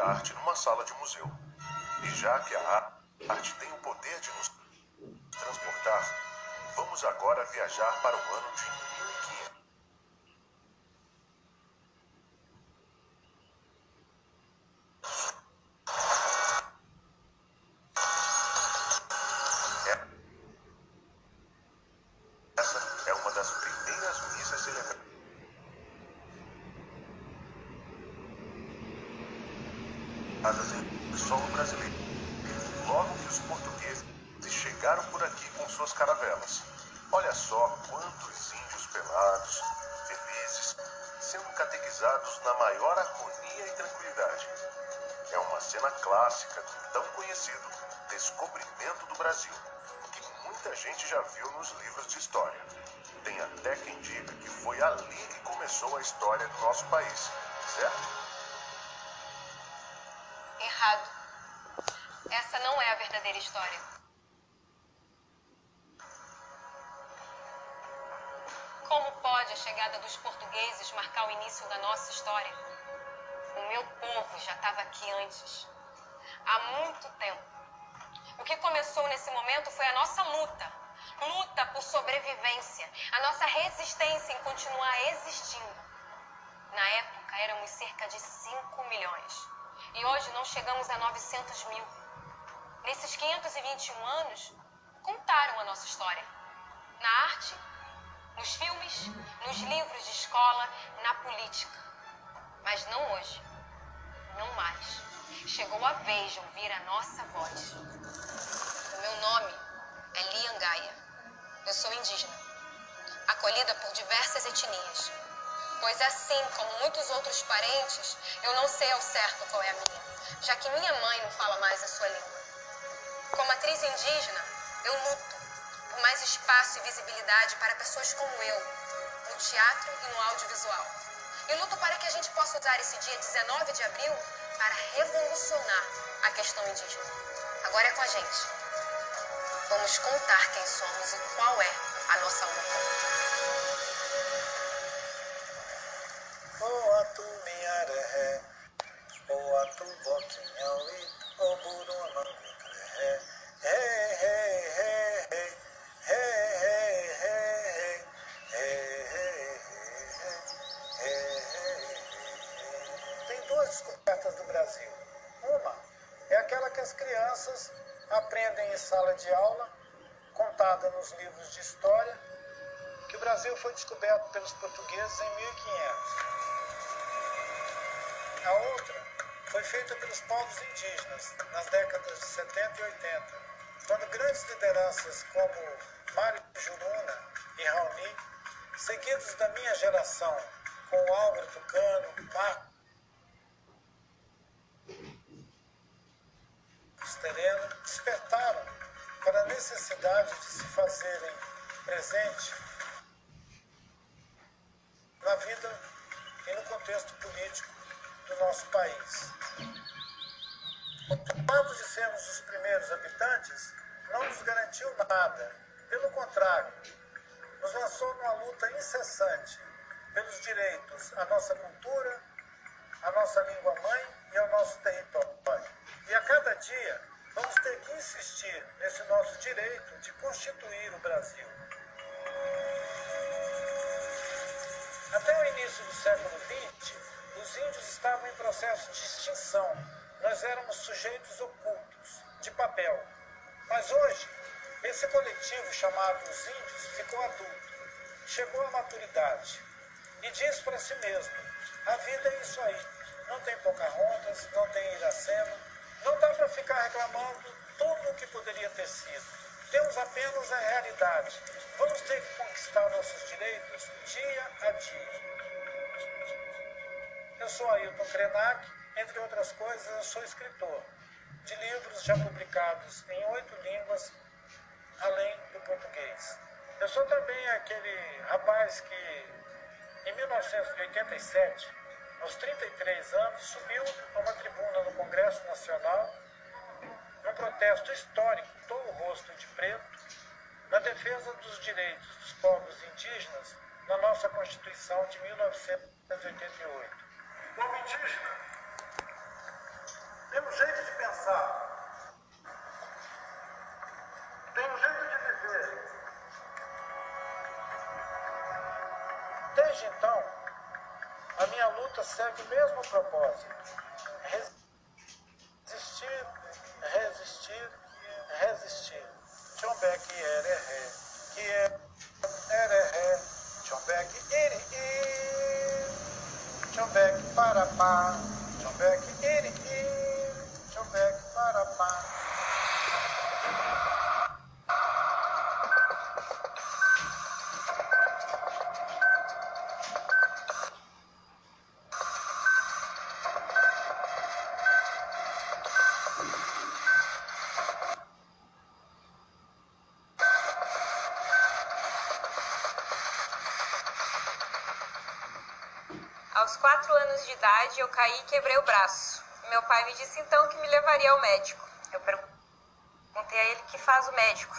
arte numa sala de museu. E já que a arte tem o poder de nos transportar, vamos agora viajar para o ano de 1500. Essa é uma das primeiras missas celebradas. Em solo brasileiro. Logo que os portugueses chegaram por aqui com suas caravelas. Olha só quantos índios pelados, felizes, sendo catequizados na maior harmonia e tranquilidade. É uma cena clássica do tão conhecido Descobrimento do Brasil, que muita gente já viu nos livros de história. Tem até quem diga que foi ali que começou a história do nosso país, certo? Verdadeira história. Como pode a chegada dos portugueses marcar o início da nossa história? O meu povo já estava aqui antes. Há muito tempo. O que começou nesse momento foi a nossa luta. Luta por sobrevivência. A nossa resistência em continuar existindo. Na época, éramos cerca de 5 milhões. E hoje não chegamos a 900 mil. Nesses 521 anos, contaram a nossa história. Na arte, nos filmes, nos livros de escola, na política. Mas não hoje. Não mais. Chegou a vez de ouvir a nossa voz. O meu nome é Lian Gaia. Eu sou indígena, acolhida por diversas etnias. Pois assim como muitos outros parentes, eu não sei ao certo qual é a minha, já que minha mãe não fala mais a sua língua. Como atriz indígena, eu luto por mais espaço e visibilidade para pessoas como eu, no teatro e no audiovisual. E luto para que a gente possa usar esse dia 19 de abril para revolucionar a questão indígena. Agora é com a gente. Vamos contar quem somos e qual é a nossa luta. Oatu miarehe, oatu bokinhaui, oburu contada nos livros de história, que o Brasil foi descoberto pelos portugueses em 1500. A outra foi feita pelos povos indígenas nas décadas de 70 e 80, quando grandes lideranças como Mário Juruna e Raoni, seguidos da minha geração, com Álvaro Tucano, necessidade de se fazerem presente na vida e no contexto político do nosso país. O fato de sermos os primeiros habitantes não nos garantiu nada. Pelo contrário, nos lançou numa luta incessante pelos direitos à nossa cultura, à nossa língua mãe e ao nosso território. E a cada dia vamos ter que insistir nesse nosso direito de constituir o Brasil. Até o início do século XX, os índios estavam em processo de extinção. Nós éramos sujeitos ocultos, de papel. Mas hoje, esse coletivo chamado os índios ficou adulto, chegou à maturidade e diz para si mesmo: a vida é isso aí. Não tem Pocahontas, não tem Iracema, não dá para ficar reclamando tudo o que poderia ter sido. Temos apenas a realidade. Vamos ter que conquistar nossos direitos dia a dia. Eu sou Ailton Krenak, entre outras coisas, eu sou escritor de livros já publicados em oito línguas, além do português. Eu sou também aquele rapaz que, em 1987, aos 33 anos, subiu a uma tribuna no Congresso Nacional, protesto histórico pintou o rosto de preto na defesa dos direitos dos povos indígenas na nossa Constituição de 1988. Povo indígena, tem um jeito de pensar, tem um jeito de viver. Desde então, a minha luta segue o mesmo propósito quiere Aos quatro anos de idade, eu caí e quebrei o braço. Meu pai me disse então que me levaria ao médico. Eu perguntei a ele que faz o médico.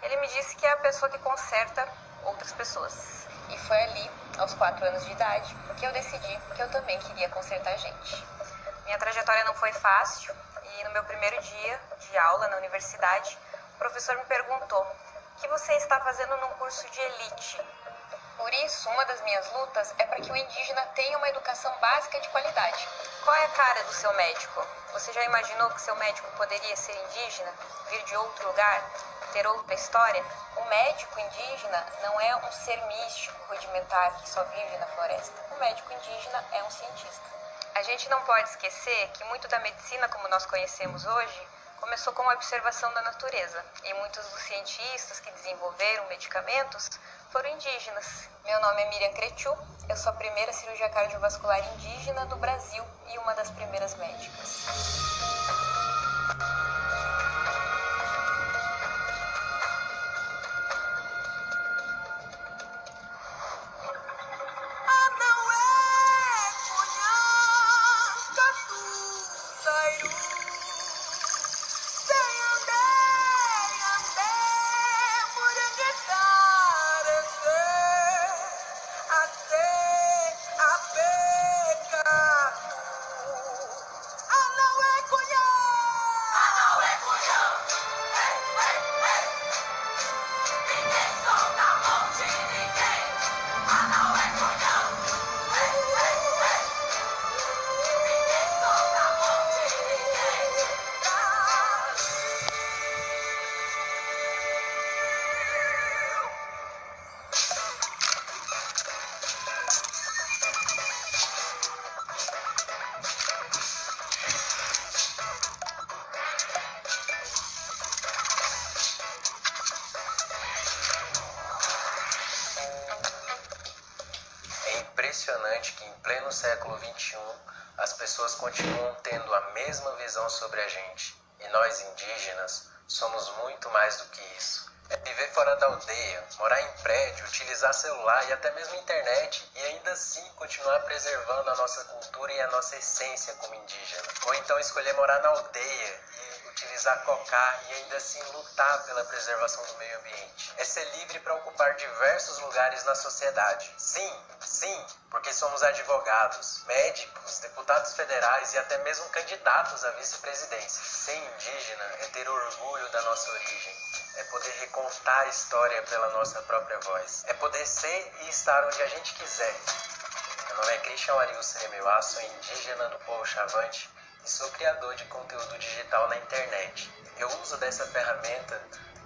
Ele me disse que é a pessoa que conserta outras pessoas. E foi ali, aos quatro anos de idade, que eu decidi que eu também queria consertar gente. Minha trajetória não foi fácil e no meu primeiro dia de aula na universidade, o professor me perguntou: "O que você está fazendo num curso de elite?" Por isso, uma das minhas lutas é para que o indígena tenha uma educação básica de qualidade. Qual é a cara do seu médico? Você já imaginou que seu médico poderia ser indígena, vir de outro lugar, ter outra história? O médico indígena não é um ser místico, rudimentar, que só vive na floresta. O médico indígena é um cientista. A gente não pode esquecer que muito da medicina como nós conhecemos hoje começou com a observação da natureza, e muitos dos cientistas que desenvolveram medicamentos foram indígenas. Meu nome é Miriam Cretiu, eu sou a primeira cirurgia cardiovascular indígena do Brasil e uma das primeiras médicas. Impressionante que em pleno século XXI as pessoas continuam tendo a mesma visão sobre a gente. E nós indígenas somos muito mais do que isso. É viver fora da aldeia, morar em prédio, utilizar celular e até mesmo internet e ainda assim continuar preservando a nossa cultura e a nossa essência como indígena. Ou então escolher morar na aldeia e utilizar cocá e ainda assim lutar pela preservação do meio ambiente. É ser livre para ocupar diversos lugares na sociedade. Sim, sim, porque somos advogados, médicos, deputados federais e até mesmo candidatos à vice-presidência. Ser indígena é ter orgulho da nossa origem, é poder recontar a história pela nossa própria voz, é poder ser e estar onde a gente quiser. Meu nome é Christian Arius Remeuá, sou indígena do povo Chavante sou criador de conteúdo digital na internet. Eu uso dessa ferramenta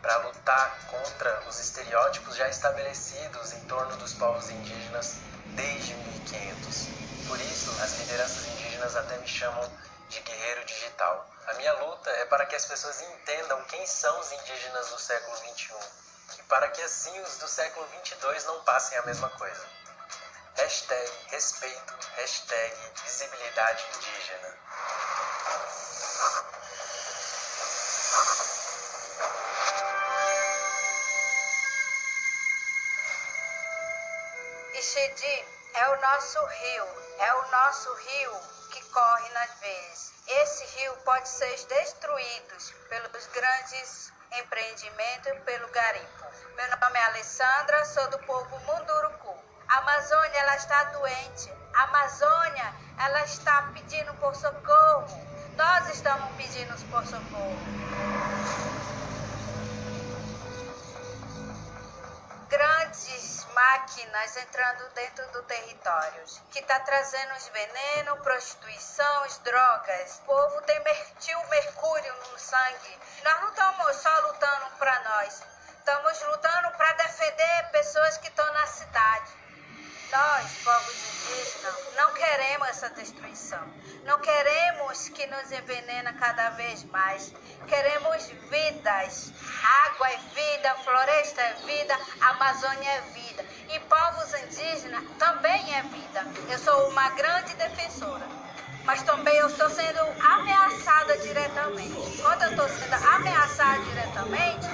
para lutar contra os estereótipos já estabelecidos em torno dos povos indígenas desde 1500. Por isso, as lideranças indígenas até me chamam de guerreiro digital. A minha luta é para que as pessoas entendam quem são os indígenas do século XXI e para que assim os do século XXII não passem a mesma coisa. Hashtag respeito, hashtag visibilidade indígena. Ixedi é o nosso rio, é o nosso rio que corre nas veias. Esse rio pode ser destruído pelos grandes empreendimentos pelo garimpo. Meu nome é Alessandra, sou do povo Munduruku. A Amazônia ela está doente. A Amazônia ela está pedindo por socorro. Nós estamos pedindo por socorro. grandes máquinas entrando dentro do território, que está trazendo os veneno, prostituição, as drogas. O povo tem tio mercúrio no sangue. Nós não estamos só lutando para nós, estamos lutando para defender pessoas que estão na cidade. Nós, povos indígenas, não queremos essa destruição. Não queremos que nos envenena cada vez mais. Queremos vidas. Água é vida, floresta é vida, Amazônia é vida. E povos indígenas também é vida. Eu sou uma grande defensora. Mas também eu estou sendo ameaçada diretamente. Quando eu estou sendo ameaçada,